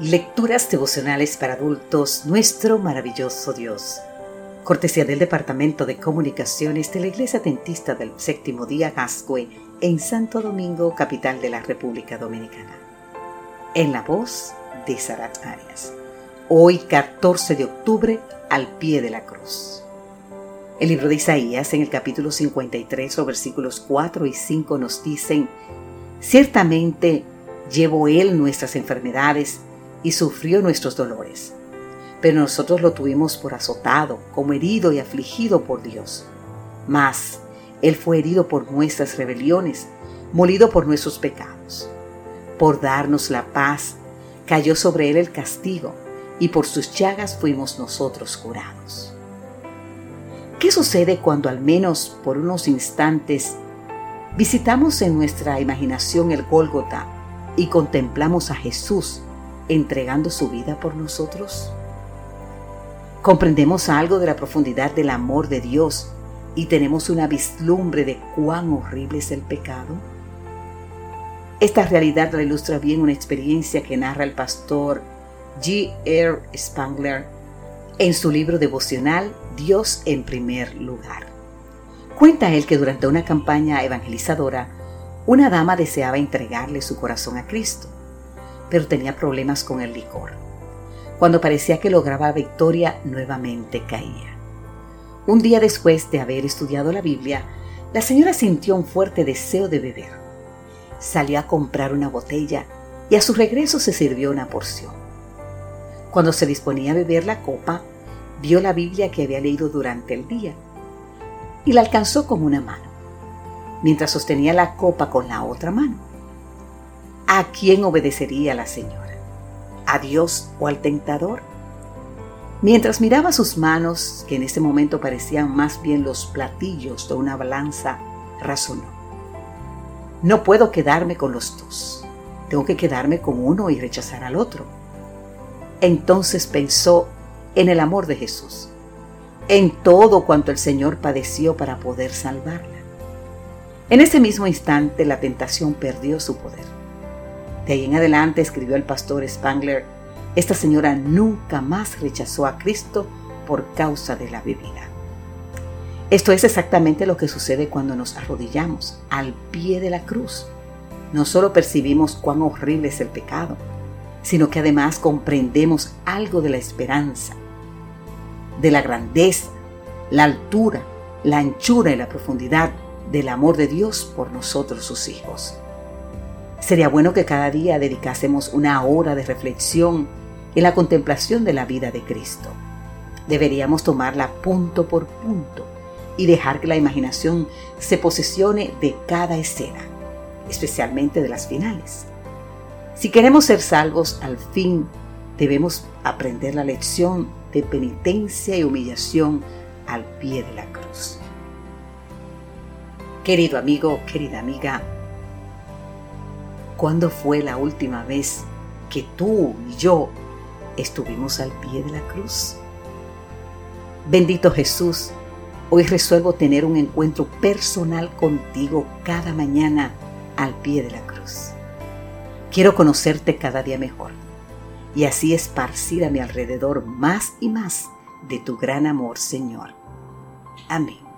Lecturas devocionales para adultos, nuestro maravilloso Dios. Cortesía del Departamento de Comunicaciones de la Iglesia Dentista del Séptimo Día Gascue en Santo Domingo, capital de la República Dominicana. En la voz de Sarat Arias. Hoy 14 de octubre, al pie de la cruz. El libro de Isaías en el capítulo 53, los versículos 4 y 5 nos dicen, Ciertamente llevó Él nuestras enfermedades y sufrió nuestros dolores. Pero nosotros lo tuvimos por azotado, como herido y afligido por Dios. Mas Él fue herido por nuestras rebeliones, molido por nuestros pecados. Por darnos la paz, cayó sobre Él el castigo, y por sus llagas fuimos nosotros curados. ¿Qué sucede cuando al menos por unos instantes visitamos en nuestra imaginación el Gólgota y contemplamos a Jesús entregando su vida por nosotros? ¿Comprendemos algo de la profundidad del amor de Dios y tenemos una vislumbre de cuán horrible es el pecado? Esta realidad la ilustra bien una experiencia que narra el pastor G. R. Spangler en su libro devocional Dios en primer lugar. Cuenta él que durante una campaña evangelizadora, una dama deseaba entregarle su corazón a Cristo pero tenía problemas con el licor. Cuando parecía que lograba victoria, nuevamente caía. Un día después de haber estudiado la Biblia, la señora sintió un fuerte deseo de beber. Salió a comprar una botella y a su regreso se sirvió una porción. Cuando se disponía a beber la copa, vio la Biblia que había leído durante el día y la alcanzó con una mano, mientras sostenía la copa con la otra mano. ¿A quién obedecería la señora? ¿A Dios o al tentador? Mientras miraba sus manos, que en ese momento parecían más bien los platillos de una balanza, razonó. No puedo quedarme con los dos. Tengo que quedarme con uno y rechazar al otro. Entonces pensó en el amor de Jesús, en todo cuanto el Señor padeció para poder salvarla. En ese mismo instante la tentación perdió su poder de ahí en adelante, escribió el pastor Spangler, esta señora nunca más rechazó a Cristo por causa de la bebida. Esto es exactamente lo que sucede cuando nos arrodillamos al pie de la cruz. No solo percibimos cuán horrible es el pecado, sino que además comprendemos algo de la esperanza, de la grandeza, la altura, la anchura y la profundidad del amor de Dios por nosotros sus hijos. Sería bueno que cada día dedicásemos una hora de reflexión en la contemplación de la vida de Cristo. Deberíamos tomarla punto por punto y dejar que la imaginación se posesione de cada escena, especialmente de las finales. Si queremos ser salvos al fin, debemos aprender la lección de penitencia y humillación al pie de la cruz. Querido amigo, querida amiga, ¿Cuándo fue la última vez que tú y yo estuvimos al pie de la cruz? Bendito Jesús, hoy resuelvo tener un encuentro personal contigo cada mañana al pie de la cruz. Quiero conocerte cada día mejor y así esparcir a mi alrededor más y más de tu gran amor, Señor. Amén.